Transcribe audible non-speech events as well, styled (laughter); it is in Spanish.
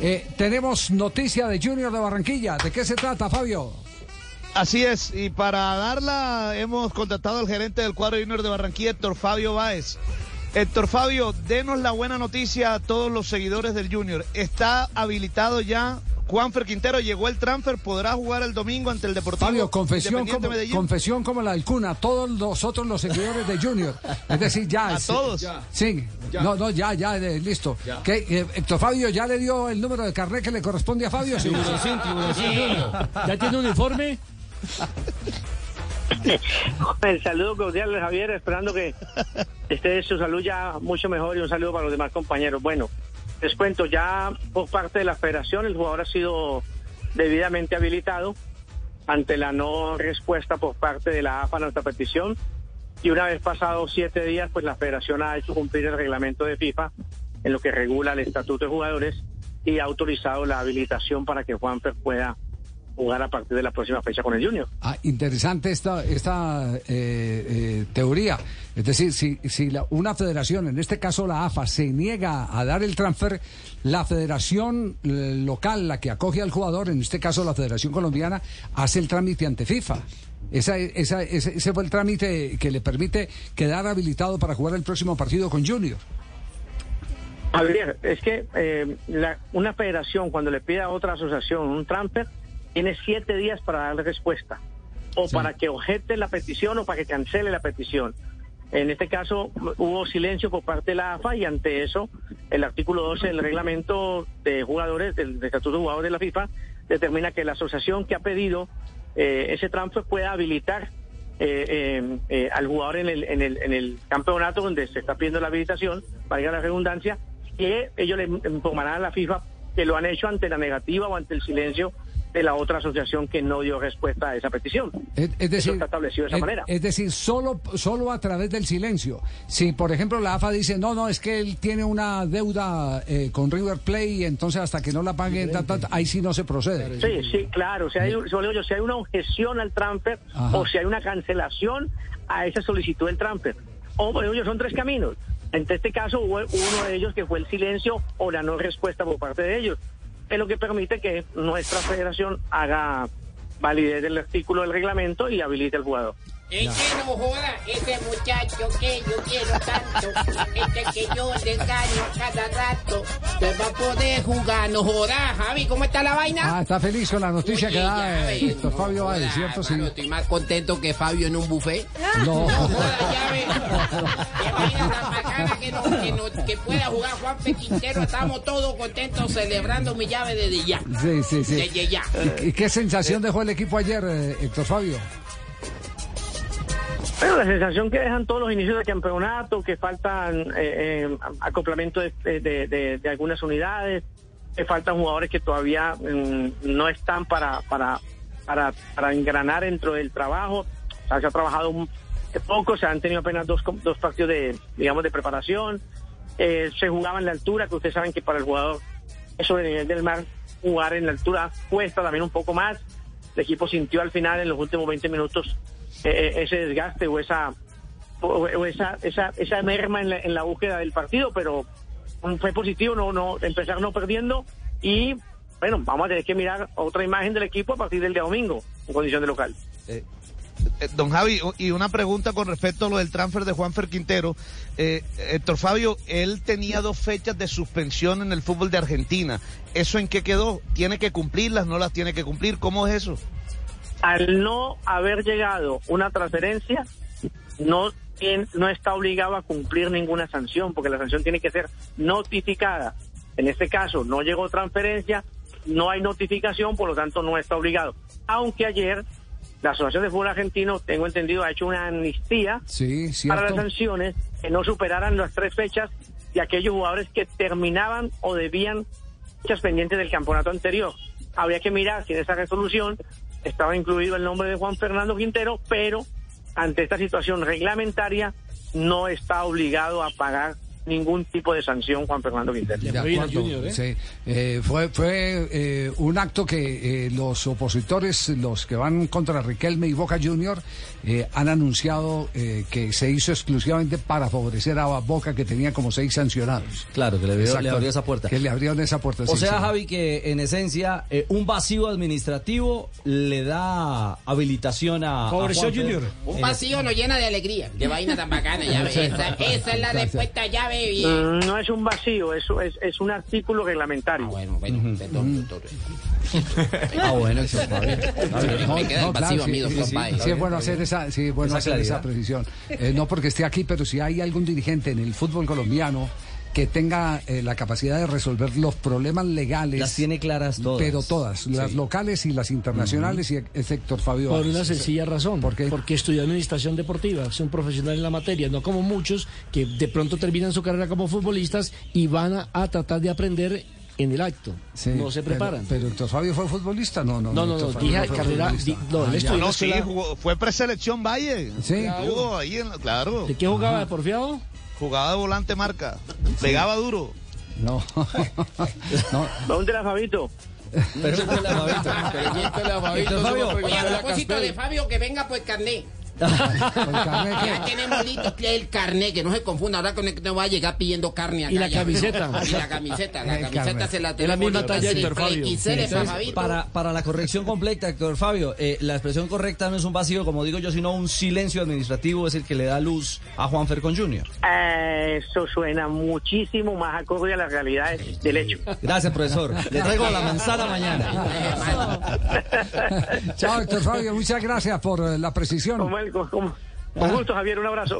Eh, tenemos noticia de Junior de Barranquilla. ¿De qué se trata, Fabio? Así es, y para darla hemos contactado al gerente del cuadro Junior de Barranquilla, Héctor Fabio Báez. Héctor Fabio, denos la buena noticia a todos los seguidores del Junior. Está habilitado ya Juanfer Quintero, llegó el transfer, podrá jugar el domingo ante el Deportivo Fabio, confesión como, Medellín. confesión como la del Cuna, todos nosotros los seguidores de Junior. Es decir, ya. (laughs) A sí, todos. ya. Sí, no, no, ya, ya, eh, listo. ¿Qué, eh, Héctor Fabio ya le dio el número de carnet que le corresponde a Fabio. Sí, Junior. ¿Ya tiene uniforme? (laughs) El saludo cordial de Javier, esperando que esté su salud ya mucho mejor y un saludo para los demás compañeros. Bueno, les cuento, ya por parte de la federación el jugador ha sido debidamente habilitado ante la no respuesta por parte de la AFA a nuestra petición. Y una vez pasados siete días, pues la federación ha hecho cumplir el reglamento de FIFA en lo que regula el estatuto de jugadores y ha autorizado la habilitación para que Juanfer pueda jugar a partir de la próxima fecha con el Junior. Ah, interesante esta, esta eh, eh, teoría. Es decir, si, si la- una federación, en este caso la AFA, se niega a dar el transfer, la federación eh, local, la que acoge al jugador, en este caso la Federación Colombiana, hace el trámite ante FIFA. Esa, esa, ese, ese fue el trámite que le permite quedar habilitado para jugar el próximo partido con Junior. Javier, es que eh, la- una federación cuando le pide a otra asociación un transfer, tiene siete días para darle respuesta, o Sí. para que objete la petición o para que cancele la petición. En este caso hubo silencio por parte de la AFA y ante eso el artículo 12 del reglamento de jugadores, del, del Estatuto de Jugadores de la FIFA, determina que la asociación que ha pedido eh, ese transfer pueda habilitar eh, eh, eh, al jugador en el, en, el, en el campeonato donde se está pidiendo la habilitación, valga la redundancia, que ellos le informarán a la FIFA que lo han hecho ante la negativa o ante el silencio de la otra asociación que no dio respuesta a esa petición. Es, es decir, Eso está establecido de esa es, manera. es decir, solo, solo a través del silencio. Si, por ejemplo, la AFA dice, no, no, es que él tiene una deuda eh, con River Plate y entonces hasta que no la pague, ta, ta, ta, ahí sí no se procede. Sí, sí, claro. Si hay, solo digo yo, si hay una objeción al transfer Ajá. o si hay una cancelación a esa solicitud del transfer. O, por ejemplo, son tres caminos. En este caso hubo uno de ellos que fue el silencio o la no respuesta por parte de ellos. Es lo que permite que nuestra federación haga validez del artículo del reglamento y habilite al jugador. Es que no joda, ese muchacho que yo quiero tanto, este que yo le engaño cada rato, te va a poder jugar, no joda, Javi, ¿cómo está la vaina? Ah, está feliz con la noticia Oye, que da eh, no Fabio joda, ¿cierto? Sí. hermano, Estoy más contento que Fabio en un buffet. No. No joda, ya ves. Qué vaina tan bacana que, no, que, no- que pueda jugar Juanfe Quintero. Estamos todos contentos celebrando mi llave desde ya. Sí, sí, sí. Desde ya. ¿Y, y qué sensación dejó el equipo ayer, eh, Héctor Fabio? Bueno, la sensación que dejan todos los inicios del campeonato, que faltan eh, eh, acoplamiento de, de- de- de algunas unidades, que faltan jugadores que todavía mm, no están para, para, para, engranar dentro del trabajo. O sea, se ha trabajado poco, se han tenido apenas dos, dos partidos de, digamos, de preparación. Eh, se jugaba en la altura, que ustedes saben que para el jugador eso el nivel del mar, jugar en la altura cuesta también un poco más. El equipo sintió al final, en los últimos 20 minutos, ese desgaste o esa o, o esa, esa esa merma en la, en la búsqueda del partido, pero mm, fue positivo no no empezar no perdiendo y bueno, vamos a tener que mirar otra imagen del equipo a partir del día domingo en condición de local. Eh, Don Javi, y una pregunta con respecto a lo del transfer de Juanfer Quintero. Eh, Héctor Fabio, él tenía dos fechas de suspensión en el fútbol de Argentina. ¿Eso en qué quedó? ¿Tiene que cumplirlas? ¿No las tiene que cumplir? ¿Cómo es eso? Al no haber llegado una transferencia, no no está obligado a cumplir ninguna sanción, porque la sanción tiene que ser notificada. En este caso, no llegó transferencia, no hay notificación, por lo tanto, no está obligado. Aunque ayer la Asociación de Fútbol Argentino, tengo entendido, ha hecho una amnistía Sí, para las sanciones que no superaran las tres fechas de aquellos jugadores que terminaban o debían fechas pendientes del campeonato anterior. Habría que mirar si en esa resolución estaba incluido el nombre de Juan Fernando Quintero, pero ante esta situación reglamentaria no está obligado a pagar ningún tipo de sanción Juan Fernando Quintero. Junior, ¿eh? sí. Eh, fue fue eh, un acto que eh, los opositores, los que van contra Riquelme y Boca Junior, eh, han anunciado eh, que se hizo exclusivamente para favorecer a Boca, que tenía como seis sancionados. Claro, que le, abrió- le abrió esa puerta. Que le abrieron esa puerta. O sí, sea, sí. Javi, que en esencia eh, un vacío administrativo le da habilitación a. a Favoreció Junior. Un vacío nos llena de alegría, de vaina tan bacana, ya. (laughs) Esa, esa es la respuesta, ya bien. Mm, No es un vacío, eso es, es un artículo reglamentario. Ah, bueno, bueno, perdón, doctor. (laughs) Ah, bueno, eso está bien. Me queda el vacío a mí, sí, sí, es bueno hacer esa, sí, es bueno Esa hacer esa precisión. Eh, no porque esté aquí, pero si hay algún dirigente en el fútbol colombiano que tenga eh, la capacidad de resolver los problemas legales. Las tiene claras todas. Pero todas, las locales y las internacionales, y es Héctor Fabio. Por una sencilla razón. ¿Por qué? Porque estudió administración deportiva, es un profesional en la materia, no como muchos que de pronto terminan su carrera como futbolistas y van a, a tratar de aprender en el acto. Sí, no se pero- preparan. Pero, Héctor Fabio fue futbolista, no, no. No, no, no, dije fue carrera- di- no, Ah, ya. No, sí, jugó- fue preselección Valle. Sí. Jugó ahí, en, claro. ¿De qué jugaba de porfiado? Jugaba de volante marca. Pegaba duro. No. (laughs) no. ¿Dónde era Fabito? Pregúntale a Fabito. Pregúntale a Fabio. Oye, a propósito de Fabio, que venga pues carné. El carnet que- Ya tenemos listo el carné, que no se confunda. Ahora con el que no va a llegar pidiendo carne acá. Y la ya. camiseta. (laughs) Y la camiseta. La El camiseta carnet. se la Es la tenemos misma talla Héctor Fabio. Para Entonces, Fabito. para, para la corrección completa, Héctor Fabio, eh, la expresión correcta no es un vacío, como digo yo, sino un silencio administrativo, es el que le da luz a Juanfer con Junior. Eh, Eso suena muchísimo más acorde a las realidades del hecho. Gracias, profesor. Le traigo la manzana mañana. (laughs) Chao, Héctor Fabio, muchas gracias por eh, la precisión. Con, con- con gusto, Javier, un abrazo.